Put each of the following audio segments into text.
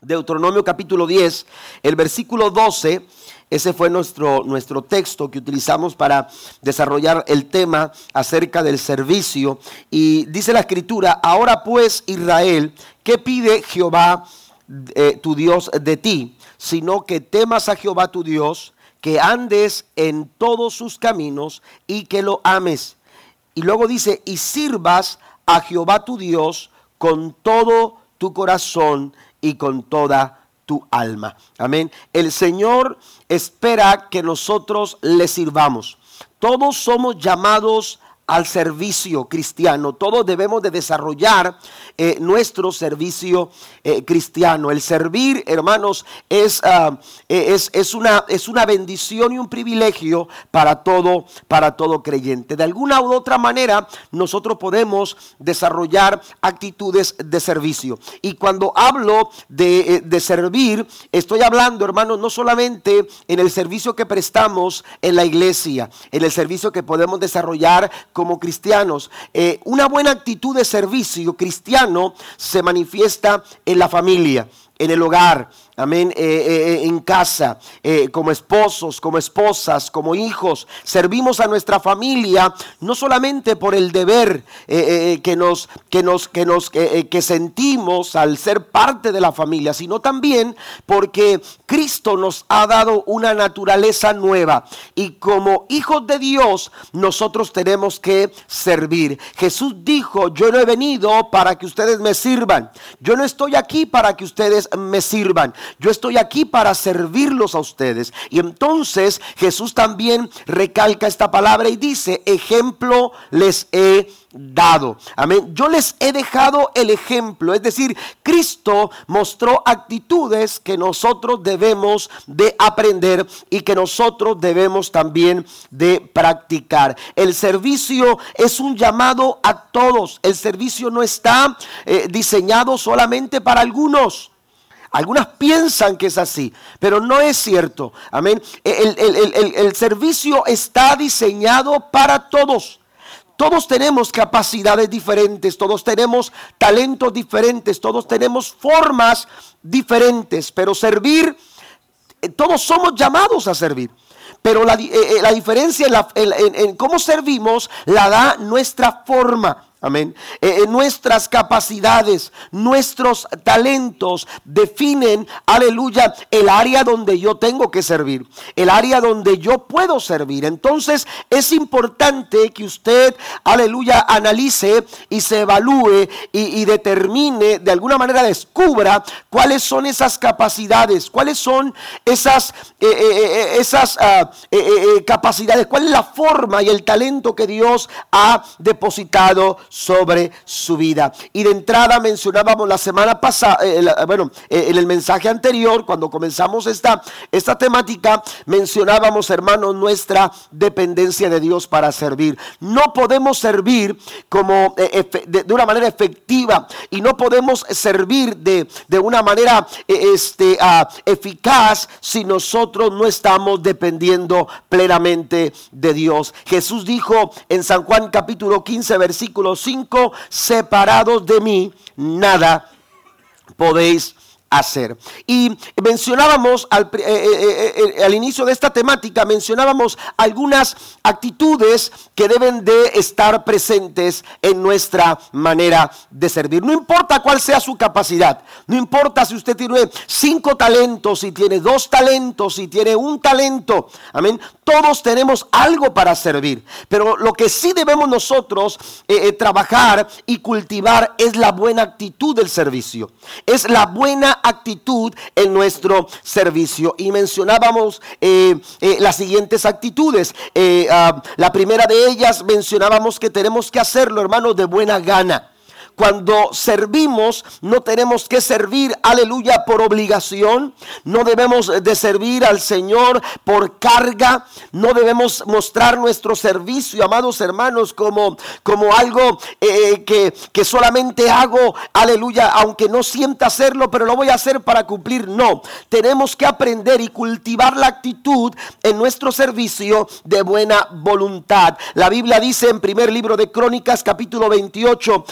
Deuteronomio capítulo 10, el versículo 12. Ese fue nuestro, nuestro texto que utilizamos para desarrollar el tema acerca del servicio. Y dice la escritura, ahora pues Israel, ¿qué pide Jehová eh, tu Dios de ti? Sino que temas a Jehová tu Dios, que andes en todos sus caminos y que lo ames. Y luego dice, y sirvas a Jehová tu Dios con todo tu corazón y con toda tu alma. Amén. El Señor espera que nosotros le sirvamos. Todos somos llamados al servicio cristiano. Todos debemos de desarrollar eh, nuestro servicio eh, cristiano. El servir, hermanos, es, ah, eh, es, es, una, es una bendición y un privilegio para todo, para todo creyente. De alguna u otra manera, nosotros podemos desarrollar actitudes de servicio. Y cuando hablo de, de servir, estoy hablando, hermanos, no solamente en el servicio que prestamos en la iglesia, en el servicio que podemos desarrollar como cristianos. Eh, una buena actitud de servicio cristiano se manifiesta en la familia, en el hogar, amén, eh, eh, en casa, como esposos, como esposas, como hijos. Servimos a nuestra familia no solamente por el deber que nos, que nos, que nos, que sentimos al ser parte de la familia, sino también porque Cristo nos ha dado una naturaleza nueva y como hijos de Dios nosotros tenemos que servir. Jesús dijo, yo no he venido para que ustedes me sirvan. Yo no estoy aquí para que ustedes me sirvan. Yo estoy aquí para servirlos a ustedes. Y entonces Jesús también recalca esta palabra y dice, ejemplo les he dado. Amén. Yo les he dejado el ejemplo, es decir, Cristo mostró actitudes que nosotros debemos de aprender y que nosotros debemos también de practicar. El servicio es un llamado a todos. El servicio no está eh, diseñado solamente para algunos. Algunas piensan que es así, pero no es cierto. Amén. el servicio está diseñado para todos. Todos tenemos capacidades diferentes, todos tenemos talentos diferentes, todos tenemos formas diferentes, pero servir, eh, todos somos llamados a servir. Pero la, eh, eh, diferencia en cómo servimos la da nuestra forma. Amén. Eh, eh, nuestras capacidades, nuestros talentos definen, aleluya, el área donde yo tengo que servir, el área donde yo puedo servir. Entonces es importante que usted, aleluya, analice y se evalúe y, determine, de alguna manera descubra cuáles son esas capacidades, cuáles son esas, eh, esas ah, capacidades, cuál es la forma y el talento que Dios ha depositado sobre su vida. Y de entrada mencionábamos la semana pasada, eh, bueno, eh, en el mensaje anterior, cuando comenzamos esta, esta temática, mencionábamos, hermanos, nuestra dependencia de Dios para servir. No podemos servir como eh, de, una manera efectiva y no podemos servir de, de una manera este, ah, eficaz si nosotros no estamos dependiendo plenamente de Dios. Jesús dijo en San Juan capítulo 15, versículo separados de mí, nada podéis hacer. Y mencionábamos al, eh, eh, eh, al, inicio de esta temática, mencionábamos algunas actitudes que deben de estar presentes en nuestra manera de servir. No importa cuál sea su capacidad, no importa si usted tiene cinco talentos, si tiene dos talentos, si tiene un talento, amén. Todos tenemos algo para servir, pero lo que sí debemos nosotros trabajar y cultivar es la buena actitud del servicio, es la buena actitud en nuestro servicio. Y mencionábamos eh, eh, las siguientes actitudes. Eh, ah, la primera de ellas mencionábamos que tenemos que hacerlo, hermanos, de buena gana. Cuando servimos, no tenemos que servir, aleluya, por obligación. No debemos de servir al Señor por carga. No debemos mostrar nuestro servicio, amados hermanos, como, como algo eh, que, que solamente hago, aleluya, aunque no sienta hacerlo, pero lo voy a hacer para cumplir. No, tenemos que aprender y cultivar la actitud en nuestro servicio de buena voluntad. La Biblia dice en primer libro de Crónicas, capítulo 28,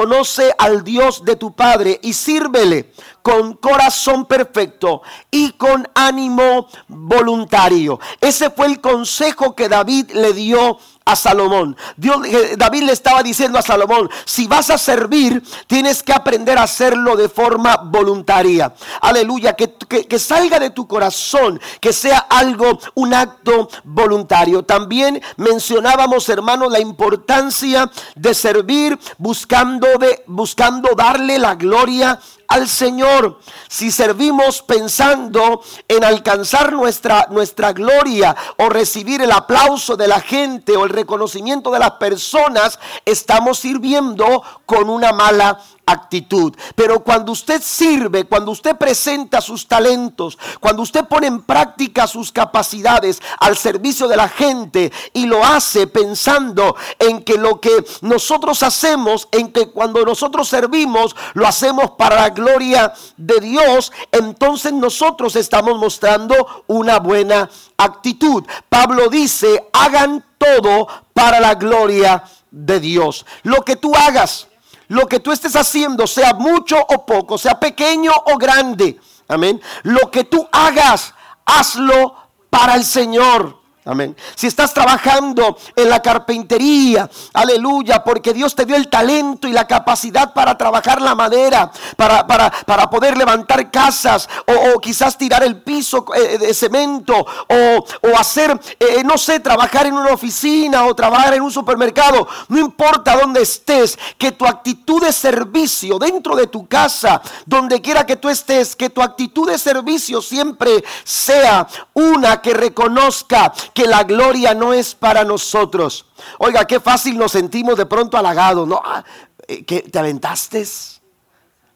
reconoce al Dios de tu Padre y sírvele con corazón perfecto y con ánimo voluntario. Ese fue el consejo que David le dio a Salomón. Dios, eh, David le estaba diciendo a Salomón, si vas a servir, tienes que aprender a hacerlo de forma voluntaria. Aleluya, que, que, salga de tu corazón, que sea algo, un acto voluntario. También mencionábamos, hermanos, la importancia de servir buscando, de, buscando darle la gloria al Señor, si servimos pensando en alcanzar nuestra, nuestra gloria o recibir el aplauso de la gente o el reconocimiento de las personas, estamos sirviendo con una mala actitud. Pero cuando usted sirve, cuando usted presenta sus talentos, cuando usted pone en práctica sus capacidades al servicio de la gente y lo hace pensando en que lo que nosotros hacemos, en que cuando nosotros servimos, lo hacemos para la gloria de Dios, entonces nosotros estamos mostrando una buena actitud. Pablo dice, hagan todo para la gloria de Dios. Lo que tú hagas, lo que tú estés haciendo, sea mucho o poco, sea pequeño o grande, amén. Lo que tú hagas, hazlo para el Señor. Amén. Si estás trabajando en la carpintería, aleluya, porque Dios te dio el talento y la capacidad para trabajar la madera, para, para, para poder levantar casas o, quizás tirar el piso eh, de cemento o, o hacer, eh, no sé, trabajar en una oficina o trabajar en un supermercado. No importa dónde estés, que tu actitud de servicio dentro de tu casa, donde quiera que tú estés, que tu actitud de servicio siempre sea una que reconozca que la gloria no es para nosotros. Oiga, qué fácil nos sentimos de pronto halagados, ¿no? Ah, eh, ¿Que te aventaste?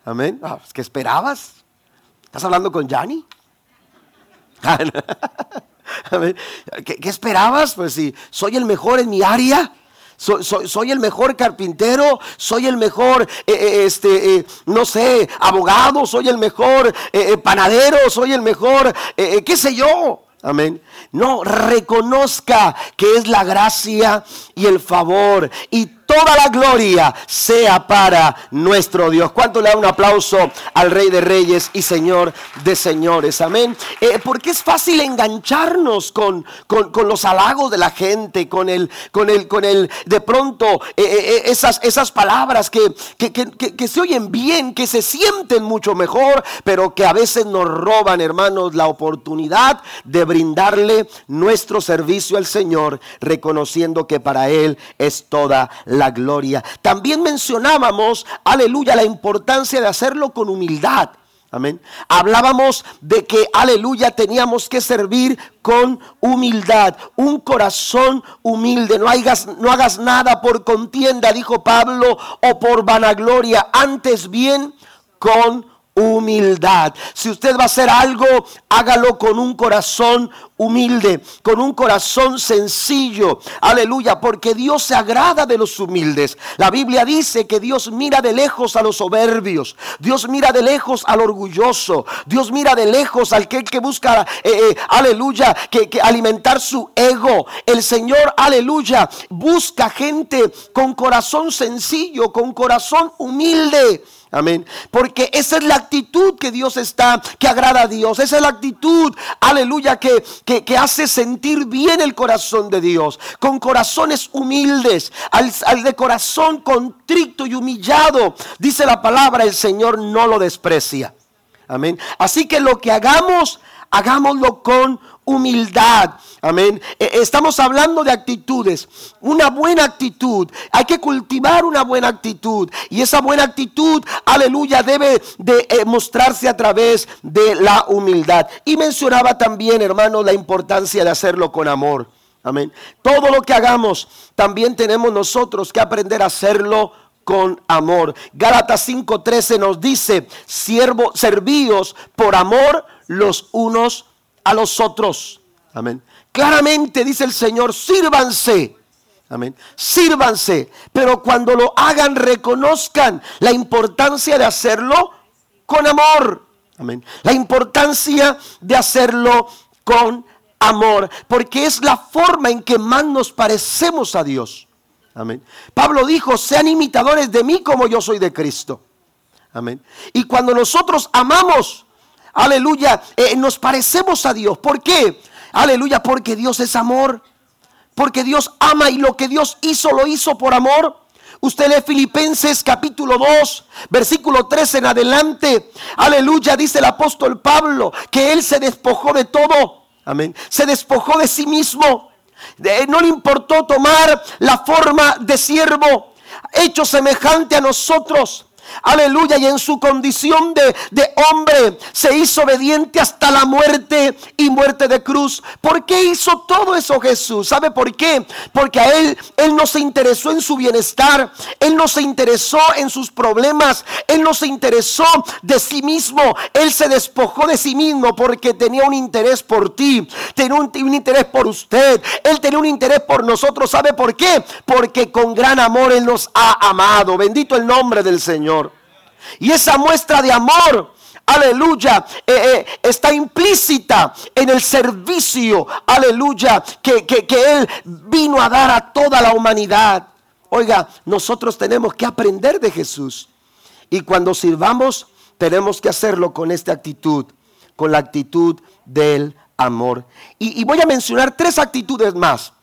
Amén. Ah, ¿Qué esperabas? ¿Estás hablando con Yanni? ¿Qué, ¿Qué, esperabas? Pues si soy el mejor en mi área. Soy, soy, el mejor carpintero, soy el mejor, eh, eh, este, no sé, abogado, soy el mejor panadero, soy el mejor, qué sé yo. Amén. No, reconozca que es la gracia y el favor y toda la gloria sea para nuestro Dios. ¿Cuánto le da un aplauso al Rey de Reyes y Señor de Señores? Amén. Eh, porque es fácil engancharnos con, con, los halagos de la gente, con el, con el, con el, de pronto, eh, eh, esas, esas palabras que, que, que se oyen bien, que se sienten mucho mejor, pero que a veces nos roban, hermanos, la oportunidad de brindarle nuestro servicio al Señor, reconociendo que para Él es toda la gloria. También mencionábamos, aleluya, la importancia de hacerlo con humildad. Amén. Hablábamos de que, aleluya, teníamos que servir con humildad, un corazón humilde. No hagas, no hagas nada por contienda, dijo Pablo, o por vanagloria, antes bien con humildad. Si usted va a hacer algo, hágalo con un corazón humilde, con un corazón sencillo. Aleluya, porque Dios se agrada de los humildes. La Biblia dice que Dios mira de lejos a los soberbios. Dios mira de lejos al orgulloso. Dios mira de lejos al que, busca, eh, eh, aleluya, que alimentar su ego. El Señor, aleluya, busca gente con corazón sencillo, con corazón humilde. Amén. Porque esa es la actitud que Dios está, que agrada a Dios. Esa es la actitud, aleluya, que, que, hace sentir bien el corazón de Dios. Con corazones humildes, al, al de corazón contrito y humillado. Dice la palabra, el Señor no lo desprecia. Amén. Así que lo que hagamos, hagámoslo con humildad. Amén. E, estamos hablando de actitudes. Una buena actitud. Hay que cultivar una buena actitud. Y esa buena actitud, aleluya, debe de eh, mostrarse a través de la humildad. Y mencionaba también, hermano, la importancia de hacerlo con amor. Amén. Todo lo que hagamos, también tenemos nosotros que aprender a hacerlo con amor. Gálatas 5:13 nos dice, siervo, servíos por amor los unos a los otros. Amén. Claramente dice el Señor, sírvanse. Amén. Sírvanse. Pero cuando lo hagan, reconozcan la importancia de hacerlo con amor. Amén. La importancia de hacerlo con amor. Porque es la forma en que más nos parecemos a Dios. Amén. Pablo dijo, sean imitadores de mí como yo soy de Cristo. Amén. Y cuando nosotros amamos, aleluya, eh, nos parecemos a Dios. ¿Por qué? Aleluya, porque Dios es amor. Porque Dios ama y lo que Dios hizo lo hizo por amor. Usted lee Filipenses capítulo 2, versículo 3 en adelante. Aleluya, dice el apóstol Pablo, que él se despojó de todo. Amén. Se despojó de sí mismo. no le importó tomar la forma de siervo, hecho semejante a nosotros. Aleluya. Y en su condición de, hombre se hizo obediente hasta la muerte y muerte de cruz. ¿Por qué hizo todo eso Jesús? ¿Sabe por qué? Porque a él, él no se interesó en su bienestar. Él no se interesó en sus problemas. Él no se interesó de sí mismo. Él se despojó de sí mismo porque tenía un interés por ti. Tenía un, un interés por usted. Él tenía un interés por nosotros. ¿Sabe por qué? Porque con gran amor Él nos ha amado. Bendito el nombre del Señor. Y esa muestra de amor, aleluya, eh, eh, está implícita en el servicio, aleluya, que, que Él vino a dar a toda la humanidad. Oiga, nosotros tenemos que aprender de Jesús. Y cuando sirvamos, tenemos que hacerlo con esta actitud, con la actitud del amor. Y voy a mencionar tres actitudes más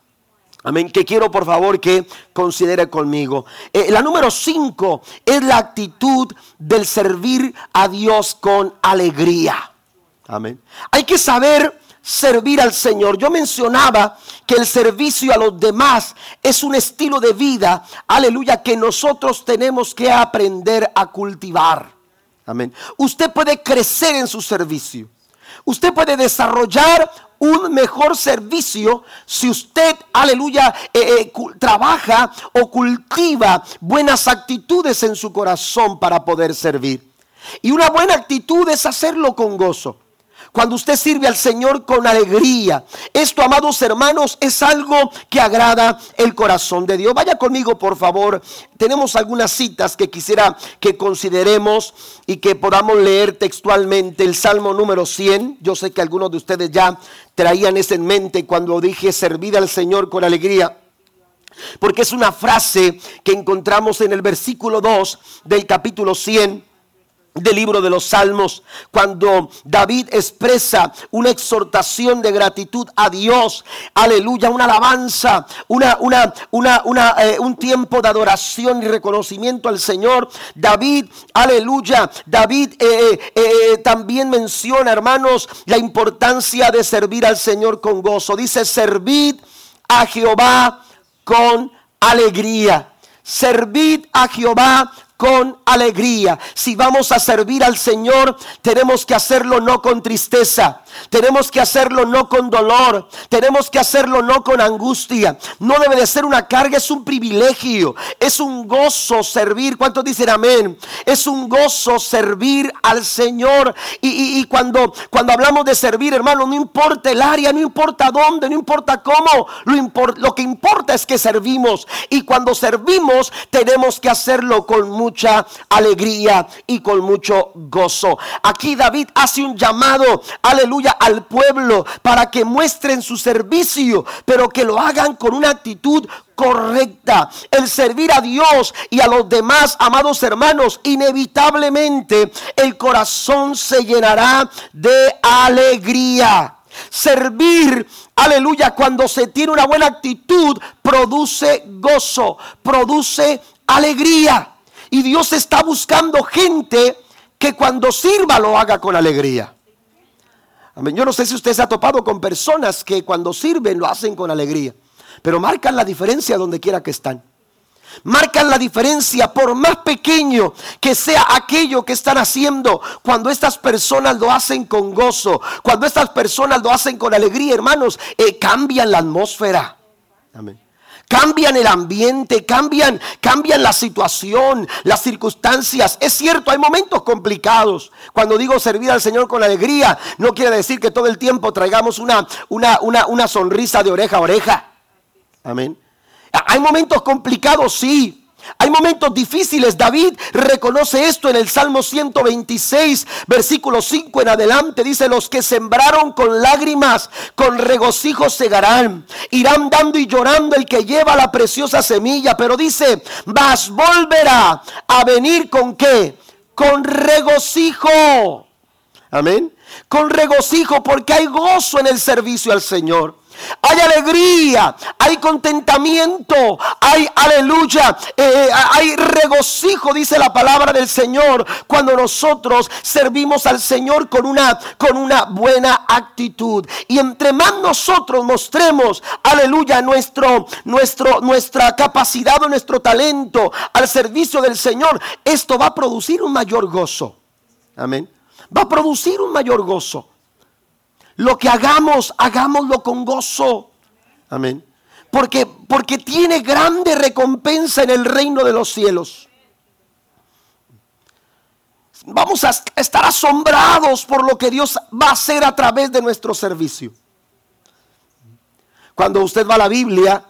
Amén. Que quiero por favor que considere conmigo. Eh, la número cinco es la actitud del servir a Dios con alegría. Amén. Hay que saber servir al Señor. Yo mencionaba que el servicio a los demás es un estilo de vida, aleluya, que nosotros tenemos que aprender a cultivar. Amén. Usted puede crecer en su servicio. Usted puede desarrollar un mejor servicio si usted, aleluya, eh, eh, trabaja o cultiva buenas actitudes en su corazón para poder servir. Y una buena actitud es hacerlo con gozo. Cuando usted sirve al Señor con alegría. Esto, amados hermanos, es algo que agrada el corazón de Dios. Vaya conmigo, por favor. Tenemos algunas citas que quisiera que consideremos y que podamos leer textualmente. El Salmo número 100. Yo sé que algunos de ustedes ya traían eso en mente cuando dije servir al Señor con alegría. Porque es una frase que encontramos en el versículo 2 del capítulo 100 del libro de los Salmos, cuando David expresa una exhortación de gratitud a Dios, aleluya, una alabanza, una, una, una, eh, un tiempo de adoración y reconocimiento al Señor. David, aleluya, David eh, eh, también menciona, hermanos, la importancia de servir al Señor con gozo. Dice, servid a Jehová con alegría. Servid a Jehová con alegría. Si vamos a servir al Señor, tenemos que hacerlo no con tristeza, tenemos que hacerlo no con dolor, tenemos que hacerlo no con angustia. No debe de ser una carga, es un privilegio, es un gozo servir. ¿Cuántos dicen amén? Es un gozo servir al Señor. Y, cuando, cuando hablamos de servir, hermano, no importa el área, no importa dónde, no importa cómo, lo, lo que importa es que servimos. Y cuando servimos, tenemos que hacerlo con mucho mucha alegría y con mucho gozo. Aquí David hace un llamado, aleluya, al pueblo para que muestren su servicio, pero que lo hagan con una actitud correcta. El servir a Dios y a los demás, amados hermanos, inevitablemente el corazón se llenará de alegría. Servir, aleluya, cuando se tiene una buena actitud, produce gozo, produce alegría. Y Dios está buscando gente que cuando sirva lo haga con alegría. Amén. Yo no sé si usted se ha topado con personas que cuando sirven lo hacen con alegría, pero marcan la diferencia donde quiera que están. Marcan la diferencia por más pequeño que sea aquello que están haciendo. Cuando estas personas lo hacen con gozo, cuando estas personas lo hacen con alegría, hermanos, eh, cambian la atmósfera. Amén cambian el ambiente, cambian, cambian la situación, las circunstancias. Es cierto, hay momentos complicados. Cuando digo servir al Señor con alegría, no quiere decir que todo el tiempo traigamos una, una, una, una sonrisa de oreja a oreja. Amén. Hay momentos complicados, sí. Hay momentos difíciles. David reconoce esto en el Salmo 126, versículo 5 en adelante. Dice, los que sembraron con lágrimas, con regocijo segarán. Irán dando y llorando el que lleva la preciosa semilla. Pero dice, vas volverá a venir con qué? Con regocijo. Amén. Con regocijo porque hay gozo en el servicio al Señor hay alegría, hay contentamiento, hay aleluya, eh, eh, hay regocijo, dice la palabra del Señor, cuando nosotros servimos al Señor con una, con una buena actitud. Y entre más nosotros mostremos, aleluya, nuestro, nuestro, nuestra capacidad o nuestro talento al servicio del Señor, esto va a producir un mayor gozo. Amén. Va a producir un mayor gozo. Lo que hagamos, hagámoslo con gozo. Amén. Porque, porque tiene grande recompensa en el reino de los cielos. Vamos a estar asombrados por lo que Dios va a hacer a través de nuestro servicio. Cuando usted va a la Biblia,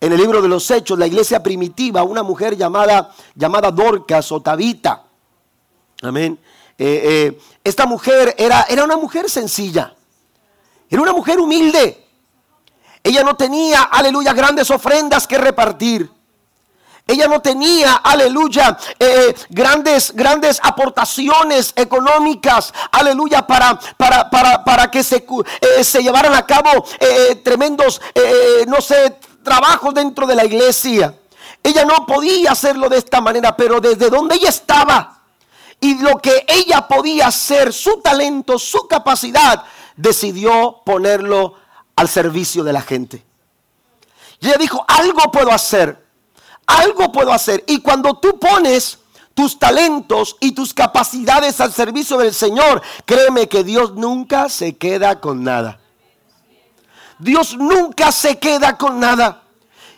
en el libro de los Hechos, la iglesia primitiva, una mujer llamada, llamada Dorcas o Tabita. Amén. Eh, eh, esta mujer era, era una mujer sencilla. Era una mujer humilde. Ella no tenía, aleluya, grandes ofrendas que repartir. Ella no tenía, aleluya, eh, grandes, grandes aportaciones económicas, aleluya, para, para, para, para que se, se, llevaran a cabo tremendos, no sé, trabajos dentro de la iglesia. Ella no podía hacerlo de esta manera, pero desde donde ella estaba, y lo que ella podía hacer, su talento, su capacidad, decidió ponerlo al servicio de la gente. Y ella dijo, algo puedo hacer, algo puedo hacer. Y cuando tú pones tus talentos y tus capacidades al servicio del Señor, créeme que Dios nunca se queda con nada. Dios nunca se queda con nada.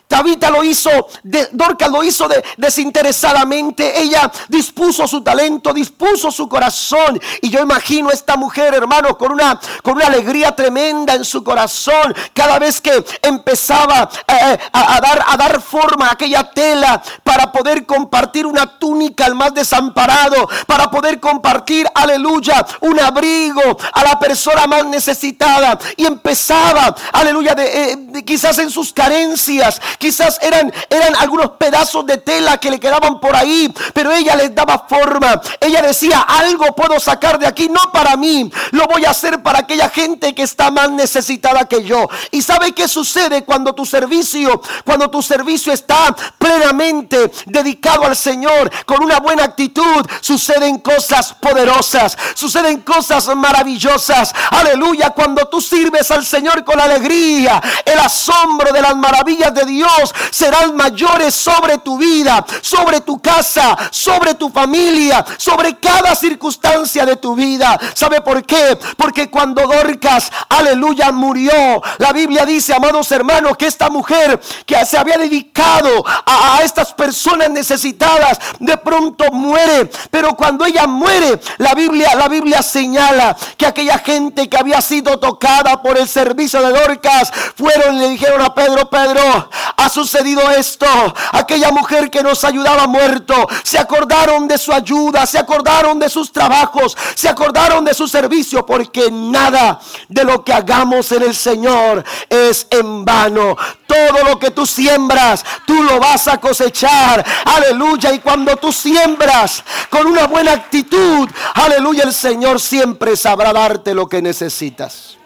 Tabita lo hizo, de, Dorcas lo hizo desinteresadamente. Ella dispuso su talento, dispuso su corazón. Y yo imagino a esta mujer, hermano, con una, con una alegría tremenda en su corazón. Cada vez que empezaba eh, a, dar, a dar forma a aquella tela para poder compartir una túnica al más desamparado, para poder compartir, aleluya, un abrigo a la persona más necesitada. Y empezaba, aleluya, de, eh, quizás en sus carencias Quizás eran, eran algunos pedazos de tela que le quedaban por ahí, pero ella les daba forma. Ella decía, algo puedo sacar de aquí, no para mí, lo voy a hacer para aquella gente que está más necesitada que yo. ¿Y sabe qué sucede cuando tu servicio, cuando tu servicio está plenamente dedicado al Señor, con una buena actitud, suceden cosas poderosas, suceden cosas maravillosas. Aleluya, cuando tú sirves al Señor con alegría, el asombro de las maravillas de Dios serán mayores sobre tu vida, sobre tu casa, sobre tu familia, sobre cada circunstancia de tu vida. ¿Sabe por qué? Porque cuando Dorcas, aleluya, murió, la Biblia dice, amados hermanos, que esta mujer que se había dedicado a, a estas personas necesitadas, de pronto muere. Pero cuando ella muere, la Biblia, la Biblia señala que aquella gente que había sido tocada por el servicio de Dorcas fueron y le dijeron a Pedro, Pedro, ha sucedido esto. Aquella mujer que nos ayudaba muerto, se acordaron de su ayuda, se acordaron de sus trabajos, se acordaron de su servicio, porque nada de lo que hagamos en el Señor es en vano. Todo lo que tú siembras, tú lo vas a cosechar. Aleluya. Y cuando tú siembras con una buena actitud, aleluya, el Señor siempre sabrá darte lo que necesitas.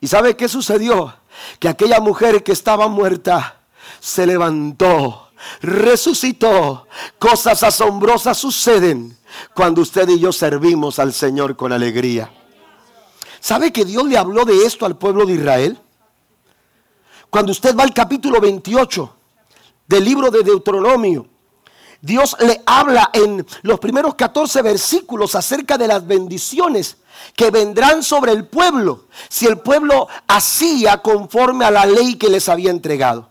¿Y sabe qué sucedió? Que aquella mujer que estaba muerta se levantó, resucitó. Cosas asombrosas suceden cuando usted y yo servimos al Señor con alegría. ¿Sabe que Dios le habló de esto al pueblo de Israel? Cuando usted va al capítulo 28 del libro de Deuteronomio, Dios le habla en los primeros 14 versículos acerca de las bendiciones que vendrán sobre el pueblo si el pueblo hacía conforme a la ley que les había entregado.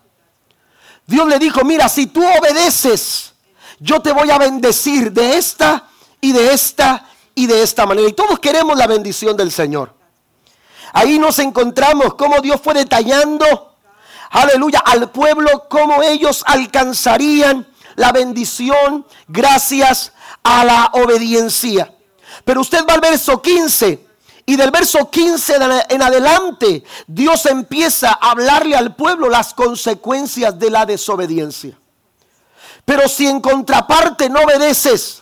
Dios le dijo, mira, si tú obedeces, yo te voy a bendecir de esta y de esta y de esta manera. Y todos queremos la bendición del Señor. Ahí nos encontramos como Dios fue detallando aleluya, al pueblo cómo ellos alcanzarían la bendición gracias a la obediencia. Pero usted va al verso 15 y del verso 15 en adelante Dios empieza a hablarle al pueblo las consecuencias de la desobediencia. Pero si en contraparte no obedeces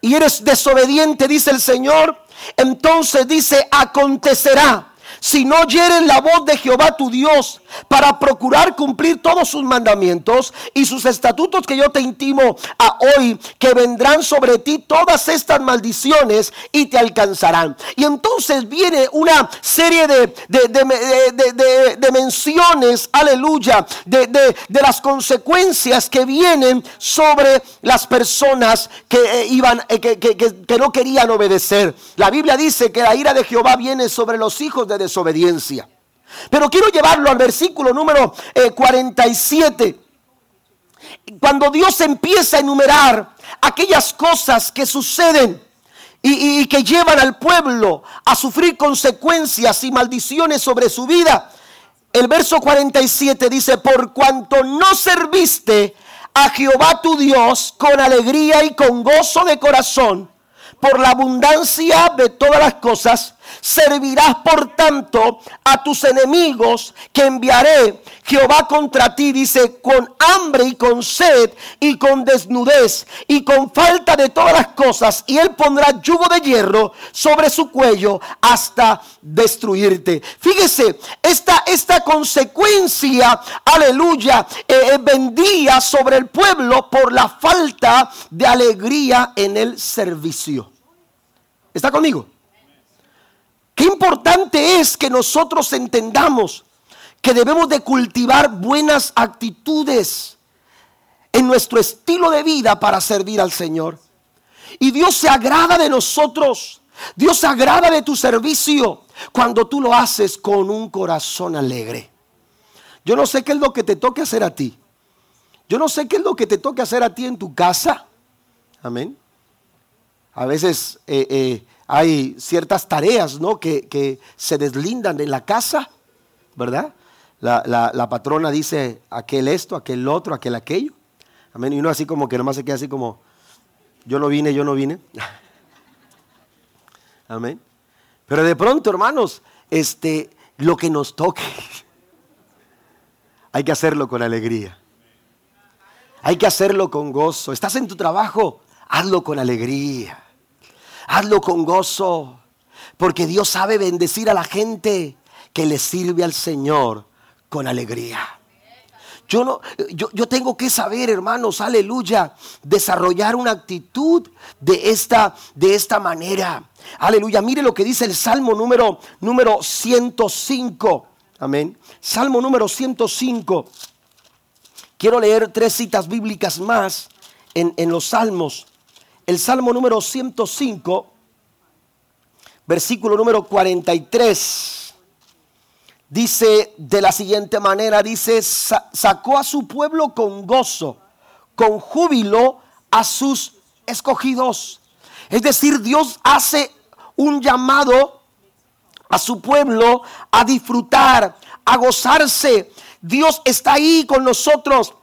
y eres desobediente, dice el Señor, entonces dice, acontecerá si no oyeren la voz de Jehová tu Dios para procurar cumplir todos sus mandamientos y sus estatutos que yo te intimo a hoy, que vendrán sobre ti todas estas maldiciones y te alcanzarán. Y entonces viene una serie de, de, menciones, aleluya, de, las consecuencias que vienen sobre las personas que eh, iban, eh, que, que no querían obedecer. La Biblia dice que la ira de Jehová viene sobre los hijos de desobediencia. Pero quiero llevarlo al versículo número 47. Eh, Cuando Dios empieza a enumerar aquellas cosas que suceden y, y, que llevan al pueblo a sufrir consecuencias y maldiciones sobre su vida. El verso 47 dice, por cuanto no serviste a Jehová tu Dios con alegría y con gozo de corazón, por la abundancia de todas las cosas, servirás por tanto a tus enemigos que enviaré Jehová contra ti, dice, con hambre y con sed y con desnudez y con falta de todas las cosas, y él pondrá yugo de hierro sobre su cuello hasta destruirte. Fíjese, esta, esta consecuencia, aleluya, eh, eh, vendía sobre el pueblo por la falta de alegría en el servicio. ¿Está conmigo? Qué importante es que nosotros entendamos que debemos de cultivar buenas actitudes en nuestro estilo de vida para servir al Señor. Y Dios se agrada de nosotros. Dios se agrada de tu servicio cuando tú lo haces con un corazón alegre. Yo no sé qué es lo que te toque hacer a ti. Yo no sé qué es lo que te toque hacer a ti en tu casa. Amén. A veces eh, eh, hay ciertas tareas ¿no? que, se deslindan en la casa, ¿verdad? La, patrona dice aquel esto, aquel otro, aquel aquello. Amén. Y uno así como que nomás se queda así como, yo no vine, yo no vine. Amén. Pero de pronto, hermanos, este, lo que nos toque, hay que hacerlo con alegría. Hay que hacerlo con gozo. Estás en tu trabajo, hazlo con alegría. Hazlo con gozo, porque Dios sabe bendecir a la gente que le sirve al Señor con alegría. Yo, no, yo, yo, tengo que saber, hermanos, aleluya, desarrollar una actitud de esta, de esta manera. Aleluya, mire lo que dice el Salmo número, número 105. Amén. Salmo número 105. Quiero leer tres citas bíblicas más en, en los Salmos el Salmo número 105, versículo número 43, dice de la siguiente manera, dice, sacó a su pueblo con gozo, con júbilo a sus escogidos. Es decir, Dios hace un llamado a su pueblo a disfrutar, a gozarse. Dios está ahí con nosotros.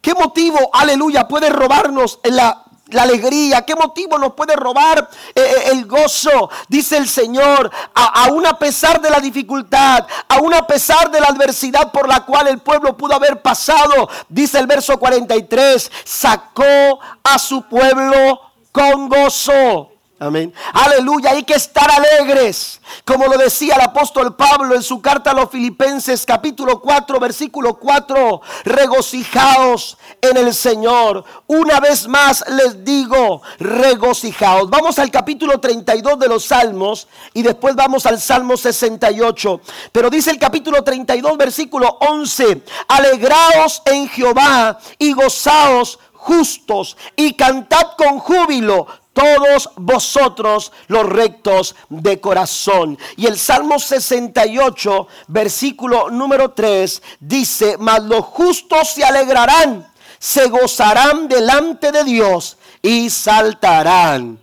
¿Qué motivo, aleluya, puede robarnos en la la alegría? ¿Qué motivo nos puede robar eh, eh, el gozo? Dice el Señor, aún a pesar de la dificultad, aún a pesar de la adversidad por la cual el pueblo pudo haber pasado, dice el verso 43, sacó a su pueblo con gozo. Amén. Aleluya, hay que estar alegres. Como lo decía el apóstol Pablo en su carta a los Filipenses capítulo 4 versículo 4. Regocijaos en el Señor. Una vez más les digo, regocijaos. Vamos al capítulo 32 de los Salmos y después vamos al Salmo 68. Pero dice el capítulo 32 versículo 11. Alegraos en Jehová y gozaos justos y cantad con júbilo todos vosotros los rectos de corazón. Y el Salmo 68, versículo número 3, dice, mas los justos se alegrarán, se gozarán delante de Dios y saltarán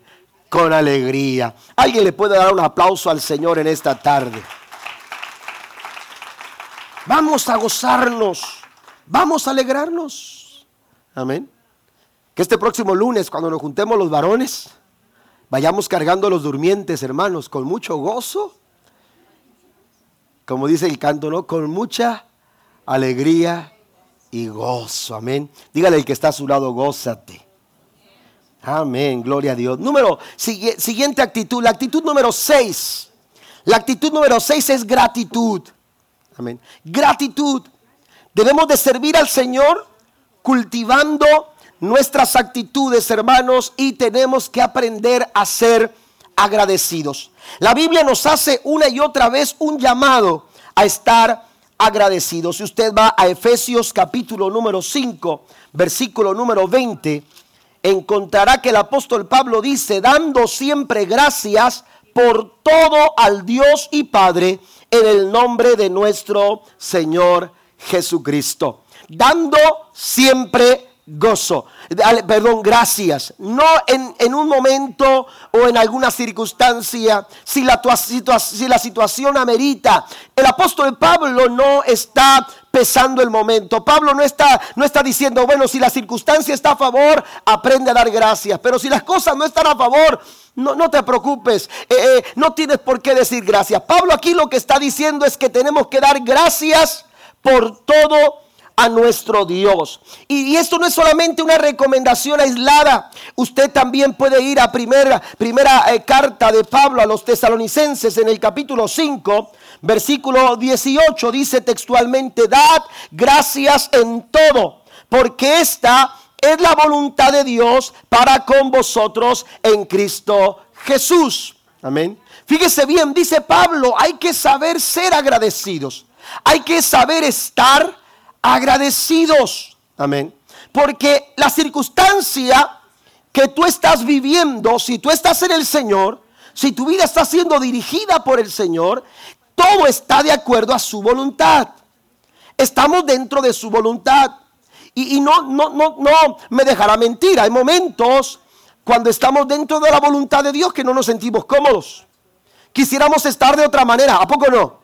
con alegría. ¿Alguien le puede dar un aplauso al Señor en esta tarde? Vamos a gozarnos. Vamos a alegrarnos. Amén. Este próximo lunes, cuando nos juntemos los varones, vayamos cargando a los durmientes, hermanos, con mucho gozo. Como dice el canto, ¿no? Con mucha alegría y gozo. Amén. Dígale al que está a su lado, gózate. Amén, gloria a Dios. Número, siguiente actitud, la actitud número 6. La actitud número 6 es gratitud. Amén. Gratitud. Debemos de servir al Señor cultivando nuestras actitudes, hermanos, y tenemos que aprender a ser agradecidos. La Biblia nos hace una y otra vez un llamado a estar agradecidos. Si usted va a Efesios capítulo número 5, versículo número 20, encontrará que el apóstol Pablo dice, dando siempre gracias por todo al Dios y Padre en el nombre de nuestro Señor Jesucristo. Dando siempre gozo. Perdón, gracias. No en, un momento o en alguna circunstancia, si la, si la situación amerita. El apóstol Pablo no está pesando el momento. Pablo no está, no está diciendo, bueno, si la circunstancia está a favor, aprende a dar gracias. Pero si las cosas no están a favor, no, no te preocupes, eh, eh, no tienes por qué decir gracias. Pablo aquí lo que está diciendo es que tenemos que dar gracias por todo a nuestro Dios. Y, esto no es solamente una recomendación aislada. Usted también puede ir a primera, primera eh, carta de Pablo a los tesalonicenses en el capítulo 5, versículo 18. Dice textualmente, dad gracias en todo, porque esta es la voluntad de Dios para con vosotros en Cristo Jesús. Amén. Fíjese bien, dice Pablo, hay que saber ser agradecidos. Hay que saber estar agradecidos. Amén. Porque la circunstancia que tú estás viviendo, si tú estás en el Señor, si tu vida está siendo dirigida por el Señor, todo está de acuerdo a su voluntad. Estamos dentro de su voluntad. Y, no, no, no, no me dejará mentir. Hay momentos cuando estamos dentro de la voluntad de Dios que no nos sentimos cómodos. Quisiéramos estar de otra manera. ¿A poco no?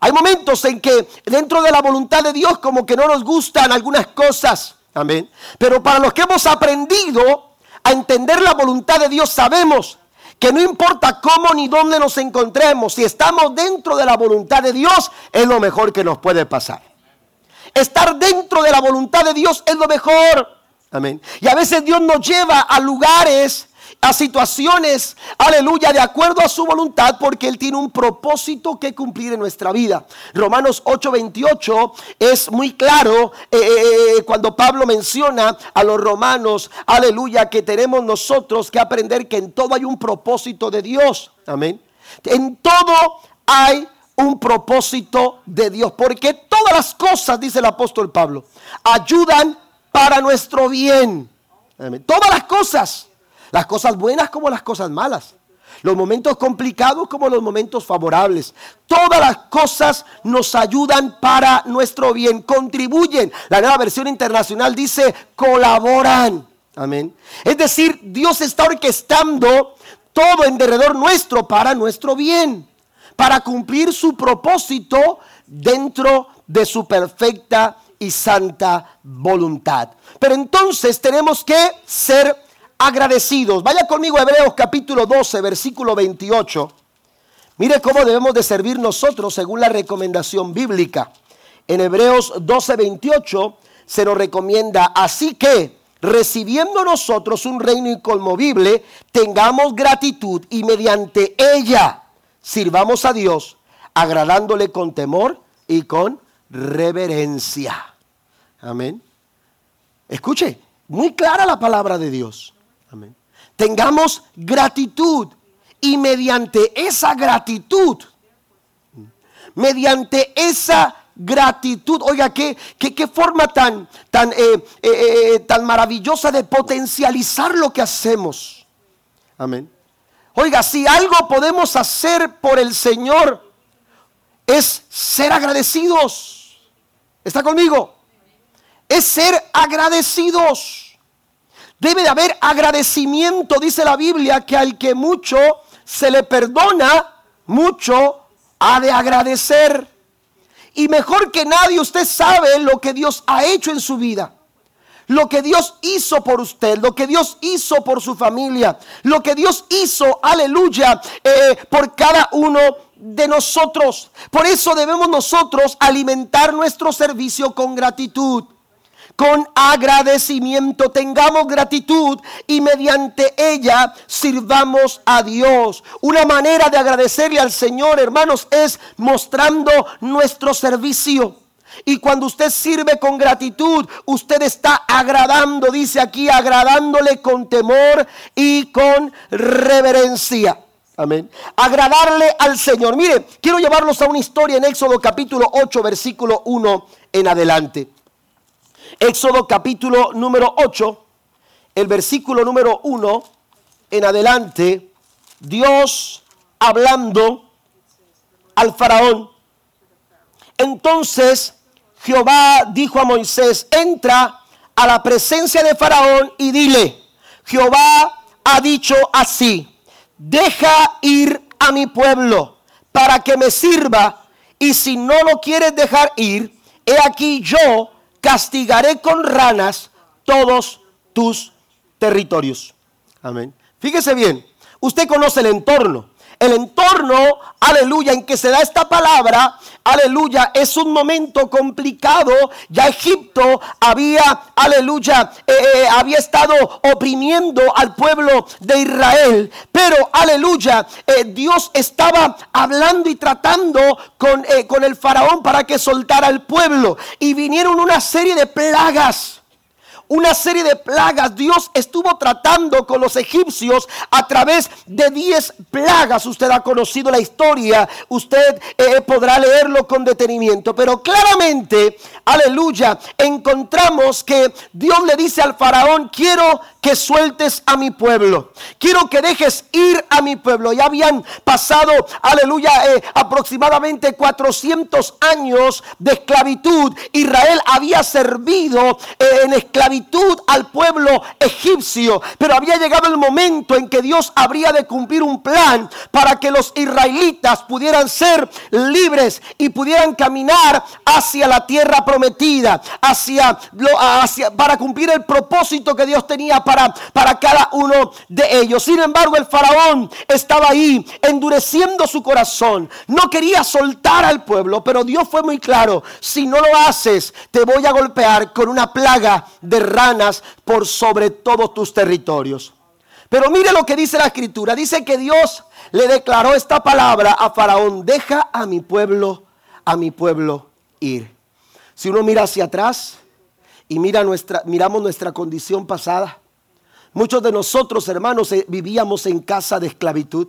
Hay momentos en que dentro de la voluntad de Dios como que no nos gustan algunas cosas. Amén. Pero para los que hemos aprendido a entender la voluntad de Dios, sabemos que no importa cómo ni dónde nos encontremos, si estamos dentro de la voluntad de Dios, es lo mejor que nos puede pasar. Estar dentro de la voluntad de Dios es lo mejor. Amén. Y a veces Dios nos lleva a lugares a situaciones, aleluya, de acuerdo a su voluntad, porque Él tiene un propósito que cumplir en nuestra vida. Romanos 8:28 es muy claro eh, eh, eh, cuando Pablo menciona a los romanos, aleluya, que tenemos nosotros que aprender que en todo hay un propósito de Dios. Amén. En todo hay un propósito de Dios, porque todas las cosas, dice el apóstol Pablo, ayudan para nuestro bien. Amén. Todas las cosas las cosas buenas como las cosas malas. Los momentos complicados como los momentos favorables. Todas las cosas nos ayudan para nuestro bien, contribuyen. La nueva versión internacional dice colaboran. Amén. Es decir, Dios está orquestando todo en derredor nuestro para nuestro bien, para cumplir su propósito dentro de su perfecta y santa voluntad. Pero entonces tenemos que ser agradecidos. Vaya conmigo a Hebreos capítulo 12, versículo 28. Mire cómo debemos de servir nosotros según la recomendación bíblica. En Hebreos 12, 28 se nos recomienda, así que recibiendo nosotros un reino inconmovible, tengamos gratitud y mediante ella sirvamos a Dios, agradándole con temor y con reverencia. Amén. Escuche, muy clara la palabra de Dios. Tengamos gratitud y mediante esa gratitud, mediante esa gratitud, oiga, qué, qué, forma tan, tan, eh, eh, eh, tan maravillosa de potencializar lo que hacemos. Amén. Oiga, si algo podemos hacer por el Señor es ser agradecidos. ¿Está conmigo? Es ser agradecidos. Debe de haber agradecimiento, dice la Biblia, que al que mucho se le perdona, mucho ha de agradecer. Y mejor que nadie usted sabe lo que Dios ha hecho en su vida. Lo que Dios hizo por usted, lo que Dios hizo por su familia, lo que Dios hizo, aleluya, eh, por cada uno de nosotros. Por eso debemos nosotros alimentar nuestro servicio con gratitud con agradecimiento, tengamos gratitud y mediante ella sirvamos a Dios. Una manera de agradecerle al Señor, hermanos, es mostrando nuestro servicio. Y cuando usted sirve con gratitud, usted está agradando, dice aquí, agradándole con temor y con reverencia. Amén. Agradarle al Señor. Mire, quiero llevarlos a una historia en Éxodo capítulo 8, versículo 1 en adelante. Éxodo capítulo número 8, el versículo número 1 en adelante, Dios hablando al faraón. Entonces Jehová dijo a Moisés, entra a la presencia de faraón y dile, Jehová ha dicho así, deja ir a mi pueblo para que me sirva y si no lo quieres dejar ir, he aquí yo castigaré con ranas todos tus territorios. Amén. Fíjese bien, usted conoce el entorno. El entorno, aleluya, en que se da esta palabra, aleluya, es un momento complicado. Ya Egipto había, aleluya, eh, eh, había estado oprimiendo al pueblo de Israel. Pero, aleluya, eh, Dios estaba hablando y tratando con, con el faraón para que soltara al pueblo. Y vinieron una serie de plagas una serie de plagas. Dios estuvo tratando con los egipcios a través de 10 plagas. Usted ha conocido la historia, usted eh, podrá leerlo con detenimiento. Pero claramente, aleluya, encontramos que Dios le dice al faraón, quiero que sueltes a mi pueblo. Quiero que dejes ir a mi pueblo. Ya habían pasado, aleluya, eh, aproximadamente 400 años de esclavitud. Israel había servido eh, en esclavitud al pueblo egipcio. Pero había llegado el momento en que Dios habría de cumplir un plan para que los israelitas pudieran ser libres y pudieran caminar hacia la tierra prometida, hacia, hacia para cumplir el propósito que Dios tenía para, cada uno de ellos. Sin embargo, el faraón estaba ahí endureciendo su corazón. No quería soltar al pueblo, pero Dios fue muy claro. Si no lo haces, te voy a golpear con una plaga de ranas por sobre todos tus territorios. Pero mire lo que dice la escritura. Dice que Dios le declaró esta palabra a Faraón. Deja a mi pueblo, a mi pueblo ir. Si uno mira hacia atrás y mira nuestra, miramos nuestra condición pasada, Muchos de nosotros, hermanos, eh, vivíamos en casa de esclavitud.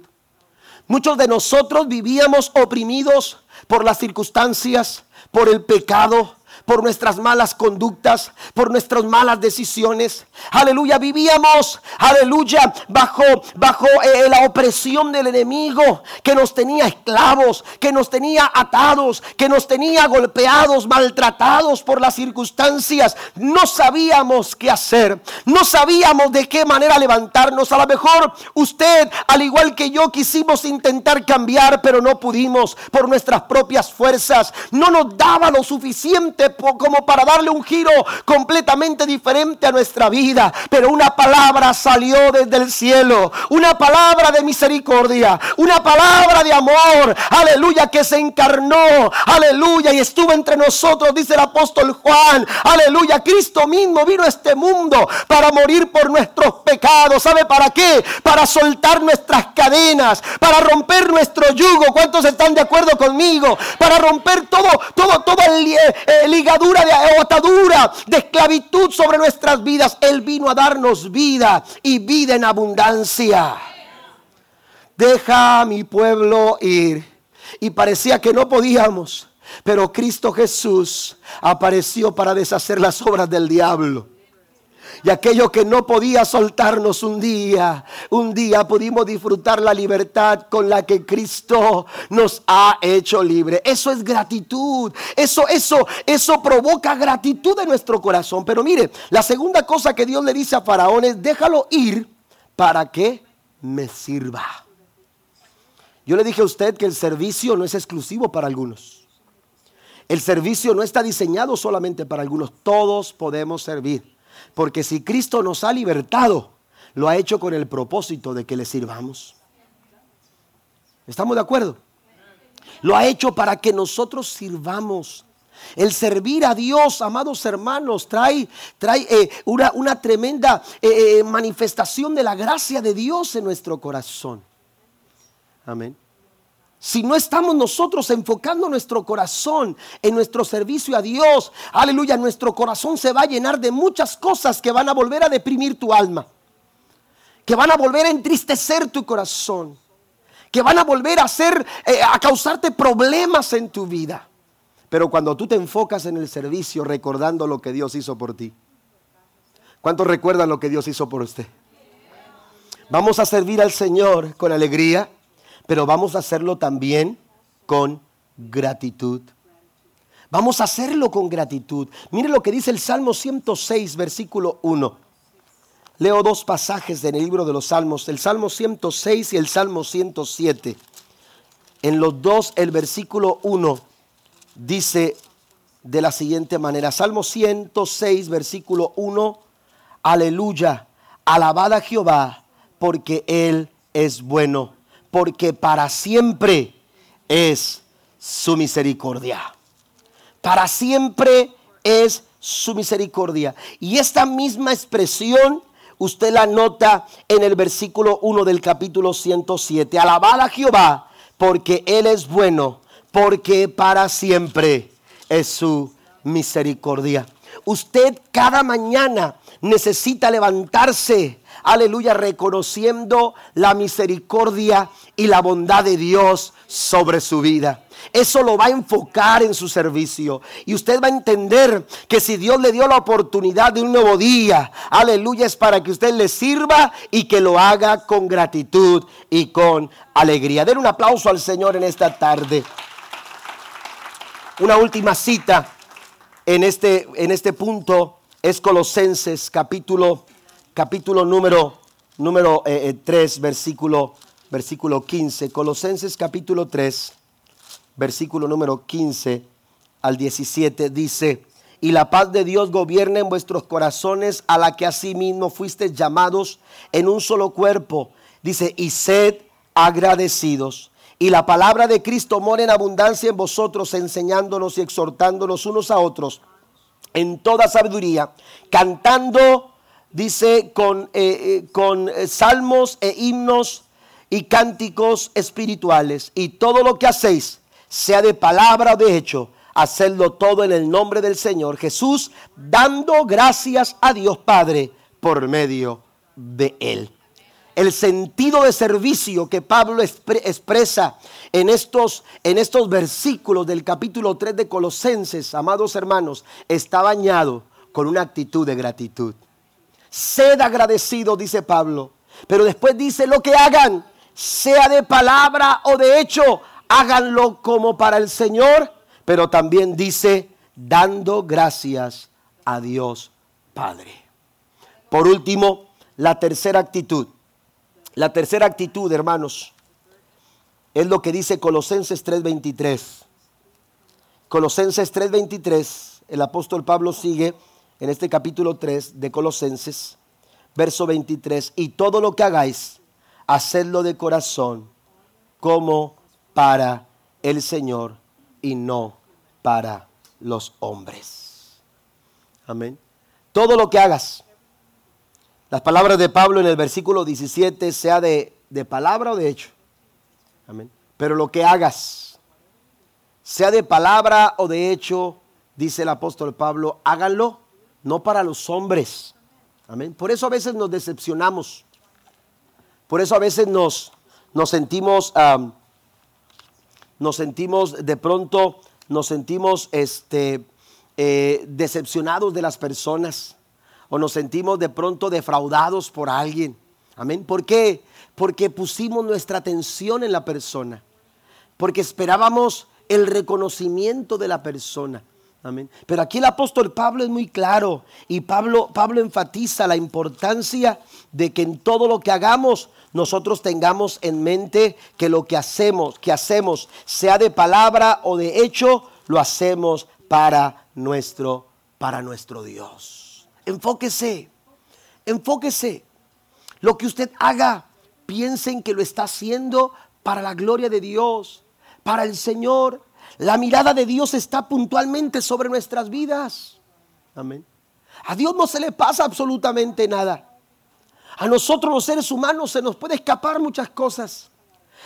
Muchos de nosotros vivíamos oprimidos por las circunstancias, por el pecado, por nuestras malas conductas, por nuestras malas decisiones. Aleluya, vivíamos, aleluya, bajo, bajo eh, la opresión del enemigo que nos tenía esclavos, que nos tenía atados, que nos tenía golpeados, maltratados por las circunstancias. No sabíamos qué hacer, no sabíamos de qué manera levantarnos. A lo mejor usted, al igual que yo, quisimos intentar cambiar, pero no pudimos por nuestras propias fuerzas. No nos daba lo suficiente como para darle un giro completamente diferente a nuestra vida. Pero una palabra salió desde el cielo. Una palabra de misericordia. Una palabra de amor. Aleluya. Que se encarnó. Aleluya. Y estuvo entre nosotros. Dice el apóstol Juan. Aleluya. Cristo mismo vino a este mundo para morir por nuestros pecados. ¿Sabe para qué? Para soltar nuestras cadenas. Para romper nuestro yugo. ¿Cuántos están de acuerdo conmigo? Para romper todo, todo, todo el, el ligadura, de atadura, de esclavitud sobre nuestras vidas. Él vino a darnos vida y vida en abundancia. Deja a mi pueblo ir. Y parecía que no podíamos, pero Cristo Jesús apareció para deshacer las obras del diablo. Y aquello que no podía soltarnos un día, un día pudimos disfrutar la libertad con la que Cristo nos ha hecho libre. Eso es gratitud. Eso, eso, eso provoca gratitud en nuestro corazón. Pero mire, la segunda cosa que Dios le dice a Faraón es, déjalo ir para que me sirva. Yo le dije a usted que el servicio no es exclusivo para algunos. El servicio no está diseñado solamente para algunos, todos podemos servir. Porque si Cristo nos ha libertado, lo ha hecho con el propósito de que le sirvamos. ¿Estamos de acuerdo? Lo ha hecho para que nosotros sirvamos. El servir a Dios, amados hermanos, trae, trae eh, una, tremenda eh, eh, manifestación de la gracia de Dios en nuestro corazón. Amén. Si no estamos nosotros enfocando nuestro corazón en nuestro servicio a Dios, aleluya, nuestro corazón se va a llenar de muchas cosas que van a volver a deprimir tu alma, que van a volver a entristecer tu corazón, que van a volver a hacer, a causarte problemas en tu vida. Pero cuando tú te enfocas en el servicio recordando lo que Dios hizo por ti, ¿cuántos recuerdan lo que Dios hizo por usted? Vamos a servir al Señor con alegría, pero vamos a hacerlo también con gratitud. Vamos a hacerlo con gratitud. Mire lo que dice el Salmo 106, versículo 1. Leo dos pasajes en el libro de los Salmos, el Salmo 106 y el Salmo 107. En los dos, el versículo 1 dice de la siguiente manera, Salmo 106, versículo 1, aleluya, alabada a Jehová, porque Él es bueno, porque para siempre es su misericordia. Para siempre es su misericordia. Y esta misma expresión usted la nota en el versículo 1 del capítulo 107. Alabada a Jehová, porque Él es bueno porque para siempre es su misericordia. Usted cada mañana necesita levantarse, aleluya, reconociendo la misericordia y la bondad de Dios sobre su vida. Eso lo va a enfocar en su servicio. Y usted va a entender que si Dios le dio la oportunidad de un nuevo día, aleluya, es para que usted le sirva y que lo haga con gratitud y con alegría. Den un aplauso al Señor en esta tarde. Una última cita en este, en este punto es Colosenses capítulo, capítulo número, número 3, eh, eh, versículo, versículo 15. Colosenses capítulo 3, versículo número 15 al 17 dice, y la paz de Dios gobierne en vuestros corazones, a la que asimismo fuisteis llamados en un solo cuerpo. Dice, y sed agradecidos y la palabra de Cristo mora en abundancia en vosotros, enseñándonos y exhortándonos unos a otros en toda sabiduría, cantando, dice, con, eh, eh, con eh, salmos e himnos y cánticos espirituales. Y todo lo que hacéis, sea de palabra o de hecho, hacedlo todo en el nombre del Señor Jesús, dando gracias a Dios Padre por medio de Él el sentido de servicio que Pablo expresa en estos, en estos versículos del capítulo 3 de Colosenses, amados hermanos, está bañado con una actitud de gratitud. Sed agradecido, dice Pablo, pero después dice lo que hagan, sea de palabra o de hecho, háganlo como para el Señor, pero también dice dando gracias a Dios Padre. Por último, la tercera actitud la tercera actitud, hermanos, es lo que dice Colosenses 3:23. Colosenses 3:23, el apóstol Pablo sigue en este capítulo 3 de Colosenses, verso 23, y todo lo que hagáis, hacedlo de corazón, como para el Señor y no para los hombres. Amén. Todo lo que hagas, las palabras de Pablo en el versículo 17, sea de, palabra o de hecho. Amén. Pero lo que hagas, sea de palabra o de hecho, dice el apóstol Pablo, háganlo no para los hombres. Amén. Por eso a veces nos decepcionamos. Por eso a veces nos, nos sentimos, nos sentimos de pronto, nos sentimos este, eh, decepcionados de las personas o nos sentimos de pronto defraudados por alguien. Amén. ¿Por qué? Porque pusimos nuestra atención en la persona. Porque esperábamos el reconocimiento de la persona. Amén. Pero aquí el apóstol Pablo es muy claro y Pablo, Pablo enfatiza la importancia de que en todo lo que hagamos nosotros tengamos en mente que lo que hacemos, que hacemos, sea de palabra o de hecho, lo hacemos para nuestro, para nuestro Dios. Enfóquese, enfóquese. Lo que usted haga, piensen que lo está haciendo para la gloria de Dios, para el Señor. La mirada de Dios está puntualmente sobre nuestras vidas. Amén. A Dios no se le pasa absolutamente nada. A nosotros los seres humanos se nos puede escapar muchas cosas.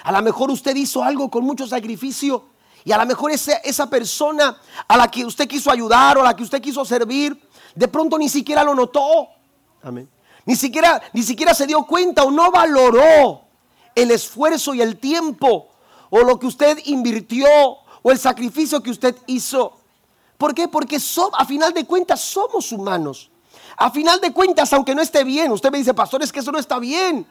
A lo mejor usted hizo algo con mucho sacrificio y a lo mejor esa, esa persona a la que usted quiso ayudar o a la que usted quiso servir, de pronto ni siquiera lo notó. Amén. Ni siquiera, ni siquiera se dio cuenta o no valoró el esfuerzo y el tiempo o lo que usted invirtió o el sacrificio que usted hizo. ¿Por qué? Porque a final de cuentas somos humanos. A final de cuentas, aunque no esté bien, usted me dice, pastor, es que eso no está bien.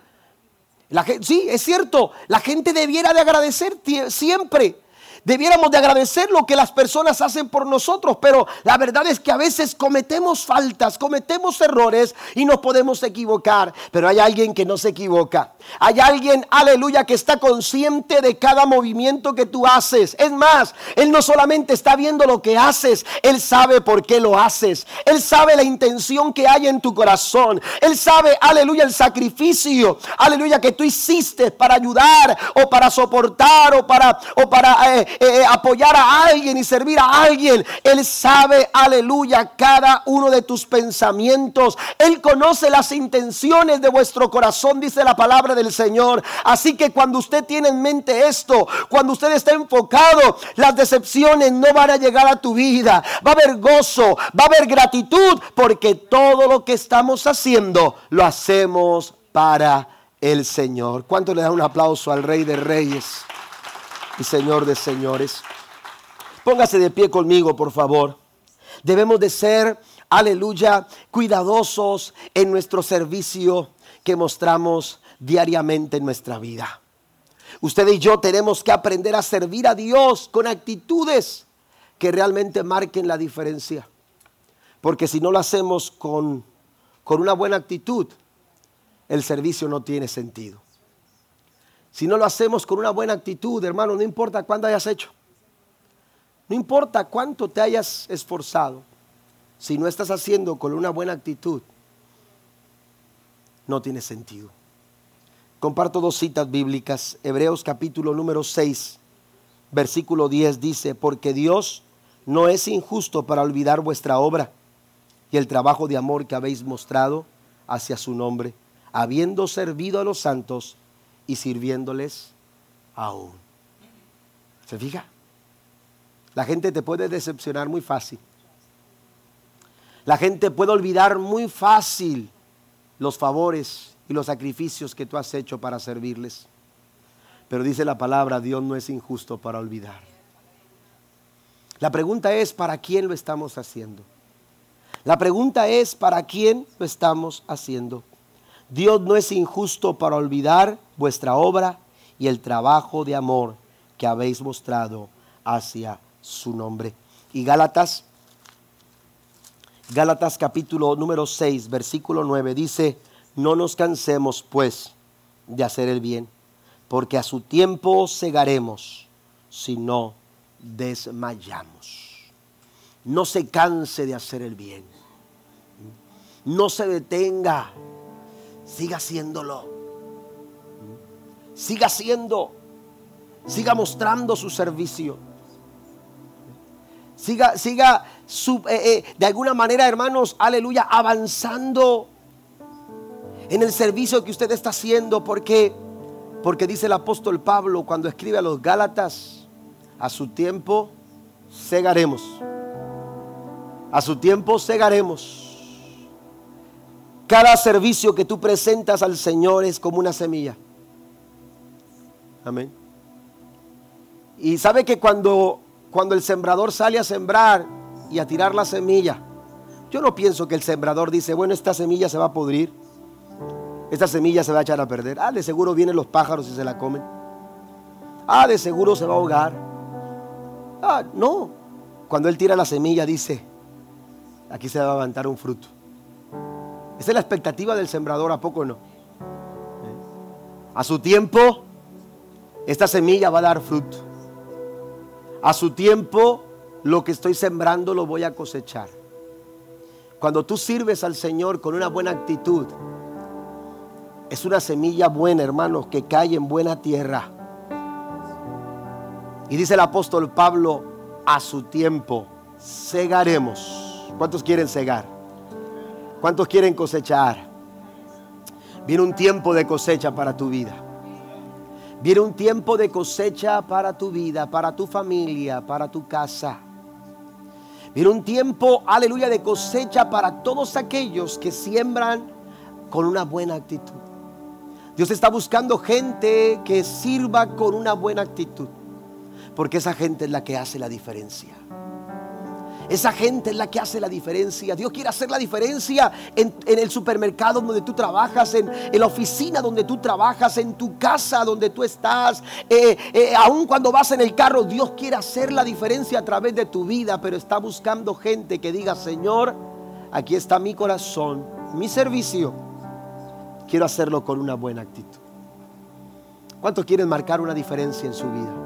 La, sí, es cierto, la gente debiera de agradecer siempre. Debiéramos de agradecer lo que las personas hacen por nosotros, pero la verdad es que a veces cometemos faltas, cometemos errores y nos podemos equivocar. Pero hay alguien que no se equivoca. Hay alguien, aleluya, que está consciente de cada movimiento que tú haces. Es más, Él no solamente está viendo lo que haces, Él sabe por qué lo haces. Él sabe la intención que hay en tu corazón. Él sabe, aleluya, el sacrificio, aleluya, que tú hiciste para ayudar o para soportar o para, o para eh, eh, eh, apoyar a alguien y servir a alguien. Él sabe, aleluya, cada uno de tus pensamientos. Él conoce las intenciones de vuestro corazón, dice la palabra del Señor. Así que cuando usted tiene en mente esto, cuando usted está enfocado, las decepciones no van a llegar a tu vida. Va a haber gozo, va a haber gratitud, porque todo lo que estamos haciendo lo hacemos para el Señor. ¿Cuánto le da un aplauso al Rey de Reyes? Y Señor de señores. Póngase de pie conmigo, por favor. Debemos de ser, aleluya, cuidadosos en nuestro servicio que mostramos diariamente en nuestra vida. Usted y yo tenemos que aprender a servir a Dios con actitudes que realmente marquen la diferencia. Porque si no lo hacemos con, con una buena actitud, el servicio no tiene sentido. Si no lo hacemos con una buena actitud, hermano, no importa cuánto hayas hecho. No importa cuánto te hayas esforzado. Si no estás haciendo con una buena actitud, no tiene sentido. Comparto dos citas bíblicas. Hebreos capítulo número 6, versículo 10 dice, porque Dios no es injusto para olvidar vuestra obra y el trabajo de amor que habéis mostrado hacia su nombre, habiendo servido a los santos y sirviéndoles aún. ¿Se fija? La gente te puede decepcionar muy fácil. La gente puede olvidar muy fácil los favores y los sacrificios que tú has hecho para servirles. Pero dice la palabra, Dios no es injusto para olvidar. La pregunta es, ¿para quién lo estamos haciendo? La pregunta es, ¿para quién lo estamos haciendo? Dios no es injusto para olvidar vuestra obra y el trabajo de amor que habéis mostrado hacia su nombre. Y Gálatas, Gálatas capítulo número 6, versículo 9 dice, no nos cansemos pues de hacer el bien, porque a su tiempo segaremos si no desmayamos. No se canse de hacer el bien. No se detenga siga haciéndolo. Siga haciendo. Siga mostrando su servicio. Siga, siga eh, eh, de alguna manera, hermanos, aleluya, avanzando en el servicio que usted está haciendo. Porque, porque dice el apóstol Pablo cuando escribe a los Gálatas, a su tiempo segaremos. A su tiempo segaremos cada servicio que tú presentas al Señor es como una semilla. Amén. Y sabe que cuando, cuando el sembrador sale a sembrar y a tirar la semilla, yo no pienso que el sembrador dice, bueno, esta semilla se va a podrir, esta semilla se va a echar a perder. Ah, de seguro vienen los pájaros y se la comen. Ah, de seguro se va a ahogar. Ah, no. Cuando él tira la semilla dice, aquí se va a levantar un fruto. Esa es la expectativa del sembrador, ¿a poco no? A su tiempo, esta semilla va a dar fruto. A su tiempo, lo que estoy sembrando lo voy a cosechar. Cuando tú sirves al Señor con una buena actitud, es una semilla buena, hermanos, que cae en buena tierra. Y dice el apóstol Pablo, a su tiempo segaremos. ¿Cuántos quieren segar? ¿Cuántos quieren cosechar? Viene un tiempo de cosecha para tu vida. Viene un tiempo de cosecha para tu vida, para tu familia, para tu casa. Viene un tiempo, aleluya, de cosecha para todos aquellos que siembran con una buena actitud. Dios está buscando gente que sirva con una buena actitud. Porque esa gente es la que hace la diferencia. Esa gente es la que hace la diferencia. Dios quiere hacer la diferencia en, el supermercado donde tú trabajas, en, la oficina donde tú trabajas, en tu casa donde tú estás. Eh, eh, aun cuando vas en el carro, Dios quiere hacer la diferencia a través de tu vida, pero está buscando gente que diga, Señor, aquí está mi corazón, mi servicio. Quiero hacerlo con una buena actitud. ¿Cuántos quieren marcar una diferencia en su vida?